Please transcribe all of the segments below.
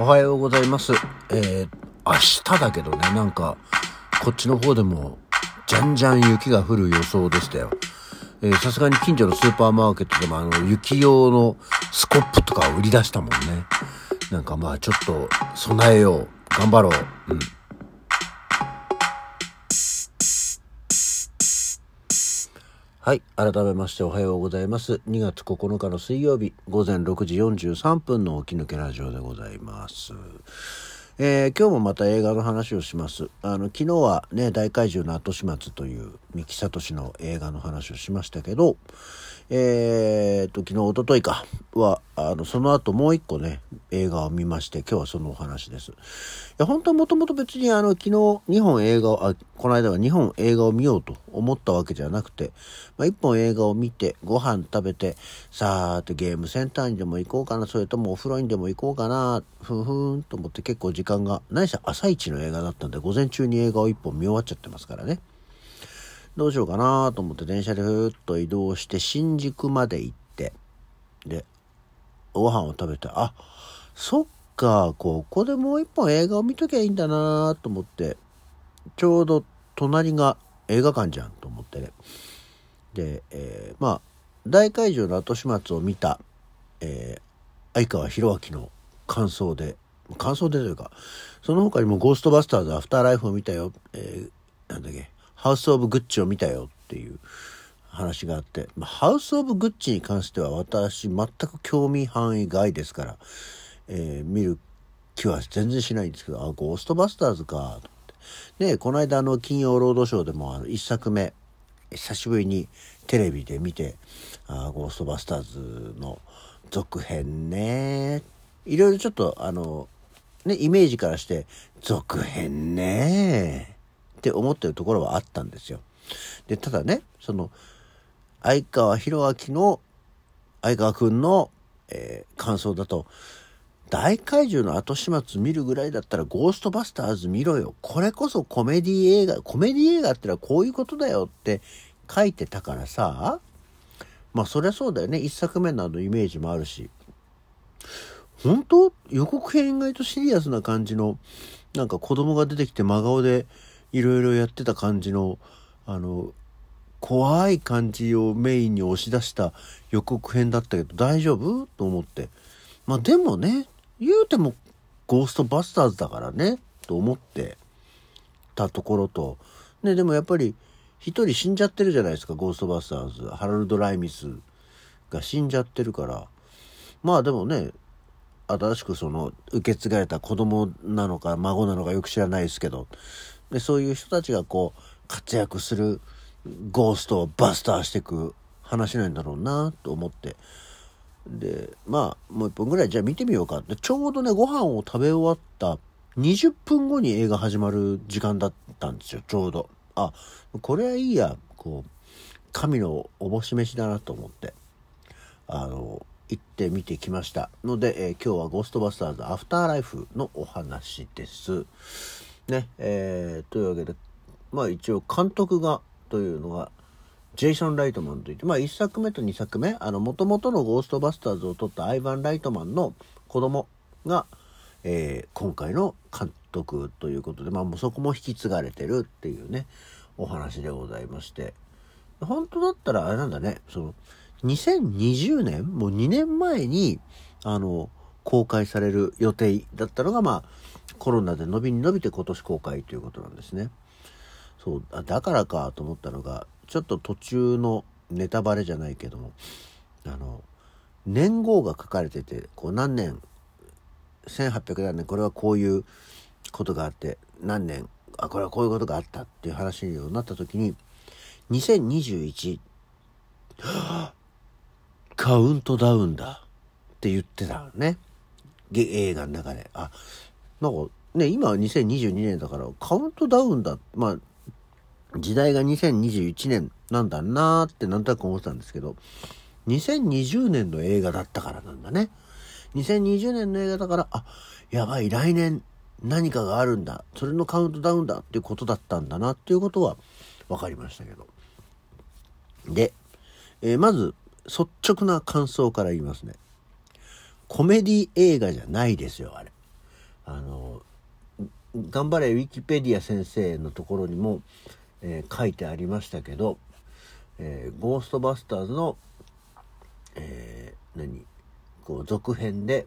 おはようございます。えー、明日だけどね、なんか、こっちの方でも、じゃんじゃん雪が降る予想でしたよ。えーさすがに近所のスーパーマーケットでもあの、雪用のスコップとか売り出したもんね。なんかまあちょっと、備えよう。頑張ろう。うん。はい。改めましておはようございます。2月9日の水曜日、午前6時43分の起き抜けラジオでございます。えー今日もまた映画の話をします。あの、昨日はね、大怪獣の後始末という三木聡の映画の話をしましたけど、えーっと、昨日、一昨日か、は、あの、その後もう一個ね、映画を見まして、今日はそのお話です。いや、本当はもともと別にあの、昨日、2本映画を、あ、この間は2本映画を見ようと思ったわけじゃなくて、まあ、1本映画を見て、ご飯食べて、さーてゲームセンターにでも行こうかな、それともお風呂にでも行こうかな、ふんふんと思って結構時間が、何せ朝一の映画だったんで、午前中に映画を1本見終わっちゃってますからね。どうしようかなと思って電車でふーっと移動して新宿まで行って、で、ご飯を食べて、あ、そっか、ここでもう一本映画を見ときゃいいんだなと思って、ちょうど隣が映画館じゃんと思ってね。で、えーまあ、大怪獣の後始末を見た、えー相川博明の感想で、感想でというか、その他にもゴーストバスターズアフターライフを見たよ、えーなんだっけ、ハウス・オブ・グッチを見たよっていう話があって、まあ、ハウス・オブ・グッチに関しては私全く興味範囲外ですから、えー見る気は全然しないんですけど、あ、ゴーストバスターズか、って。で、この間あの、金曜ロードショーでもあの、一作目、久しぶりにテレビで見て、あゴーストバスターズの続編ね。いろいろちょっとあの、ね、イメージからして、続編ねって思ってるところはあったんですよ。で、ただね、その、相川博明の、相川くんの、えー感想だと、大怪獣の後始末見るぐらいだったらゴーストバスターズ見ろよ。これこそコメディ映画、コメディ映画ってのはこういうことだよって書いてたからさ、まあそりゃそうだよね。一作目のあのイメージもあるし。本当？予告編意外とシリアスな感じの、なんか子供が出てきて真顔でいろいろやってた感じの、あの、怖い感じをメインに押し出した予告編だったけど大丈夫？と思って。まあでもね、言うてもゴーストバスターズだからね、と思ってたところと、ね、でもやっぱり一人死んじゃってるじゃないですか、ゴーストバスターズ。ハラルド・ライミスが死んじゃってるから。まあでもね、新しくその受け継がれた子供なのか孫なのかよく知らないですけど、で、そういう人たちがこう活躍するゴーストをバスターしていく話なんだろうなと思って。で、まあもう一本ぐらいじゃあ見てみようかって、ちょうどね、ご飯を食べ終わった20分後に映画始まる時間だったんですよ、ちょうど。あ、これはいいや、こう、神のおぼし飯だなと思って。あの、行ってみてきました。ので、えー今日はゴーストバスターズアフターライフのお話です。ね、えーというわけで、まあ一応監督が、というのが、ジェイソン・ライトマンといって、まあ1作目と2作目、あの、元々のゴーストバスターズを撮ったアイヴァン・ライトマンの子供が、えー今回の監督ということで、まあもうそこも引き継がれてるっていうね、お話でございまして。本当だったらあれなんだね、その、2020年もう2年前に、あの、公開される予定だったのが、まあ、コロナで伸びに伸びて今年公開ということなんですね。そう、あだからかと思ったのが、ちょっと途中のネタバレじゃないけども、あの、年号が書かれてて、こう何年、1800何年、これはこういうことがあって、何年、あ、これはこういうことがあったっていう話になった時に、2021、カウントダウンだって言ってたのね。映画の中で。あ、なんかね、今は2022年だからカウントダウンだ。まあ、時代が2021年なんだなーってなんとなく思ってたんですけど、2020年の映画だったからなんだね。2020年の映画だから、あ、やばい、来年何かがあるんだ。それのカウントダウンだっていうことだったんだなっていうことは分かりましたけど。で、えーまず、率直な感想から言いますね。コメディ映画じゃないですよ、あれ。あの頑張れウィキペディア先生のところにも、えー、書いてありましたけど、えー、ゴーストバスターズの、えー、何？こう続編で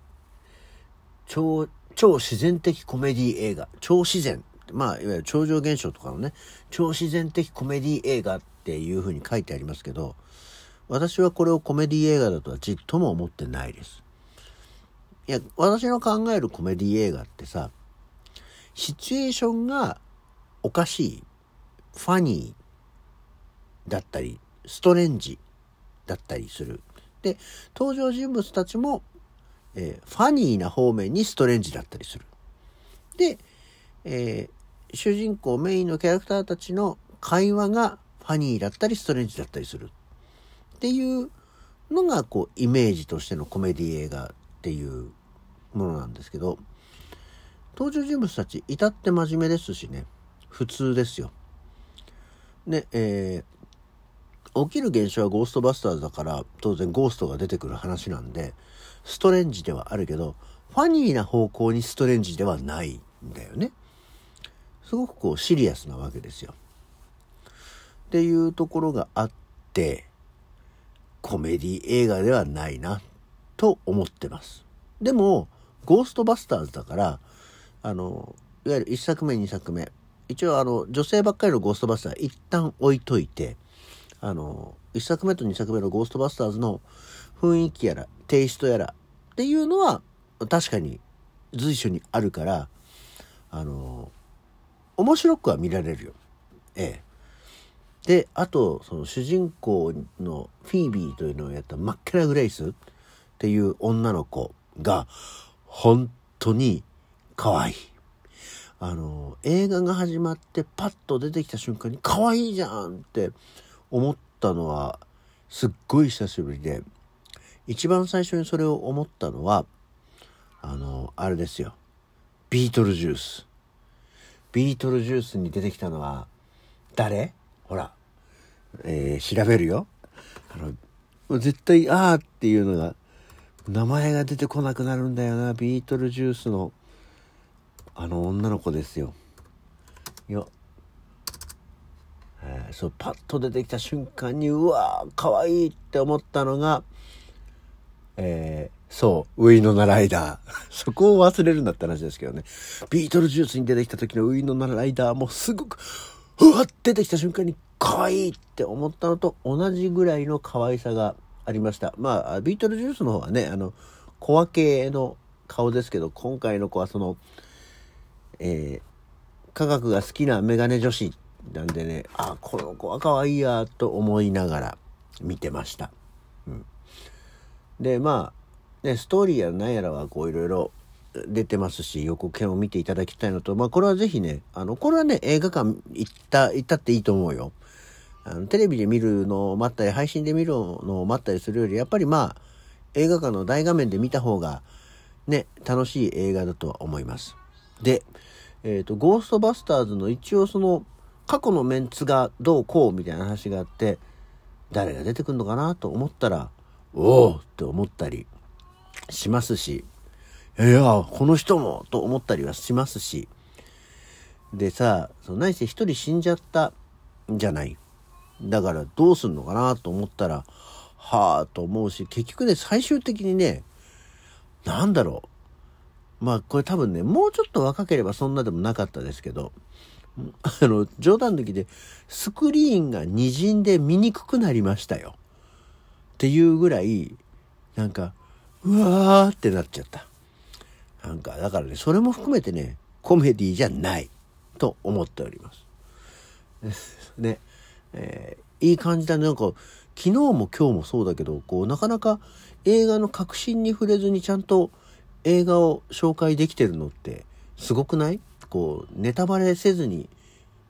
超超自然的コメディ映画。超自然。まあいわゆる超常現象とかのね。超自然的コメディ映画っていうふうに書いてありますけど私はこれをコメディ映画だとはちっとも思ってないです。いや、私の考えるコメディ映画ってさ、シチュエーションがおかしい、ファニーだったり、ストレンジだったりする。で、登場人物たちも、えー、ファニーな方面にストレンジだったりする。で、えー、主人公メインのキャラクターたちの会話がファニーだったりストレンジだったりする。っていうのが、こう、イメージとしてのコメディ映画っていうものなんですけど、登場人物たち、至って真面目ですしね、普通ですよ。で、えー、起きる現象はゴーストバスターズだから、当然ゴーストが出てくる話なんで、ストレンジではあるけど、ファニーな方向にストレンジではないんだよね。すごくこうシリアスなわけですよ。っていうところがあって、コメディ映画ではないなと思ってます。でも、ゴーストバスターズだから、あの、いわゆる1作目、2作目。一応あの、女性ばっかりのゴーストバスター一旦置いといて、あの、1作目と2作目のゴーストバスターズの雰囲気やら、テイストやらっていうのは確かに随所にあるから、あの、面白くは見られるよ。ええ。で、あと、その主人公のフィービーというのをやったマッケラ・グレイスっていう女の子が、本当に可愛い。あの、映画が始まってパッと出てきた瞬間に可愛いじゃんって思ったのは、すっごい久しぶりで、一番最初にそれを思ったのは、あの、あれですよ。ビートルジュース。ビートルジュースに出てきたのは誰、ほら、えー、調べるよ。あの、絶対、あーっていうのが、名前が出てこなくなるんだよな。ビートルジュースの、あの女の子ですよ。よ。えー、そう、パッと出てきた瞬間に、うわー、かわいいって思ったのが、えー、そう、ウィノナライダー。そこを忘れるんだって話ですけどね。ビートルジュースに出てきた時のウィノナライダーもすごく、うわっ出てきた瞬間に可愛いって思ったのと同じぐらいの可愛さがありました。まあ、ビートルジュースの方はね、あの、小分けの顔ですけど、今回の子はその、えー、科学が好きなメガネ女子なんでね、あ、この子は可愛いやと思いながら見てました。うん。で、まあ、ね、ストーリーやら何やらはこういろいろ出てますし、予告編を見ていただきたいのと、まあこれはぜひね、あの、これはね、映画館行った、行ったっていいと思うよ。あの、テレビで見るのを待ったり、配信で見るのを待ったりするより、やっぱりまあ、映画館の大画面で見た方が、ね、楽しい映画だとは思います。で、えっ、ー、と、ゴーストバスターズの一応その、過去のメンツがどうこうみたいな話があって、誰が出てくるのかなと思ったら、おおって思ったりしますし、いや、この人もと思ったりはしますし、でさ、その何せ一人死んじゃったんじゃない。だからどうすんのかなと思ったら、はあと思うし、結局ね、最終的にね、なんだろう。まあこれ多分ね、もうちょっと若ければそんなでもなかったですけど、あの、冗談抜きで、スクリーンが滲んで見にくくなりましたよ。っていうぐらい、なんか、うわーってなっちゃった。なんか、だからね、それも含めてね、コメディじゃないと思っております。ね、えー、いい感じだね。なんか、昨日も今日もそうだけど、こう、なかなか映画の核心に触れずにちゃんと映画を紹介できてるのってすごくない？こう、ネタバレせずに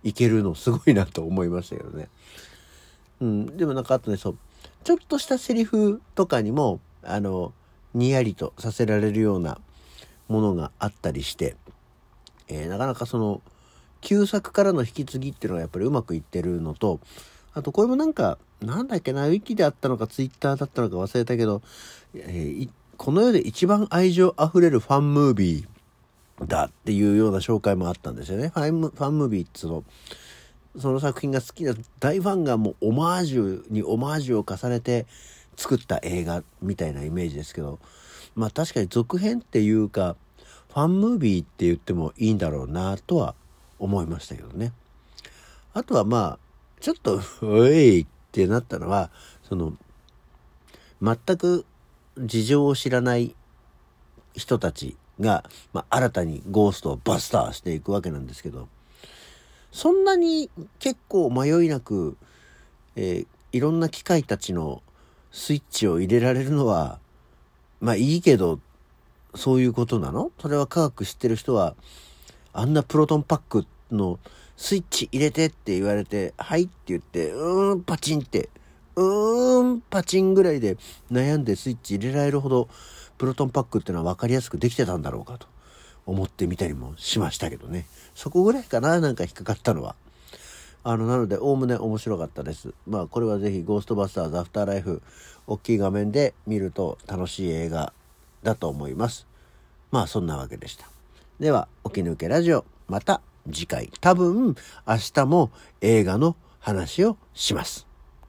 いけるのすごいなと思いましたけどね。うん、でもなんかあとね、そう、ちょっとしたセリフとかにも、あの、にやりとさせられるようなものがあったりして、えー、なかなかその、旧作からの引き継ぎっていうのがやっぱりうまくいってるのと、あとこれもなんか、なんだっけな、ウィキであったのかツイッターだったのか忘れたけど、えー、この世で一番愛情あふれるファンムービーだっていうような紹介もあったんですよね。ファンファンムービーっつうの、その作品が好きな大ファンがもうオマージュにオマージュを重ねて作った映画みたいなイメージですけど、まあ確かに続編っていうか、ファンムービーって言ってもいいんだろうなとは思いましたけどね。あとはまあ、ちょっと、おいってなったのは、その、全く事情を知らない人たちが、まあ、新たにゴーストをバスターしていくわけなんですけど、そんなに結構迷いなく、えー、いろんな機械たちのスイッチを入れられるのは、まあいいけど、そういうことなの？それは科学知ってる人は、あんなプロトンパックのスイッチ入れてって言われて、はいって言って、うーん、パチンって、うーん、パチンぐらいで悩んでスイッチ入れられるほど、プロトンパックっていうのは分かりやすくできてたんだろうかと思ってみたりもしましたけどね。そこぐらいかな、なんか引っかかったのは。あの、なので、おおむね面白かったです。まあ、これはぜひ、ゴーストバスターズアフターライフ、大きい画面で見ると楽しい映画だと思います。まあ、そんなわけでした。では、起き抜けラジオ、また次回。多分、明日も映画の話をします。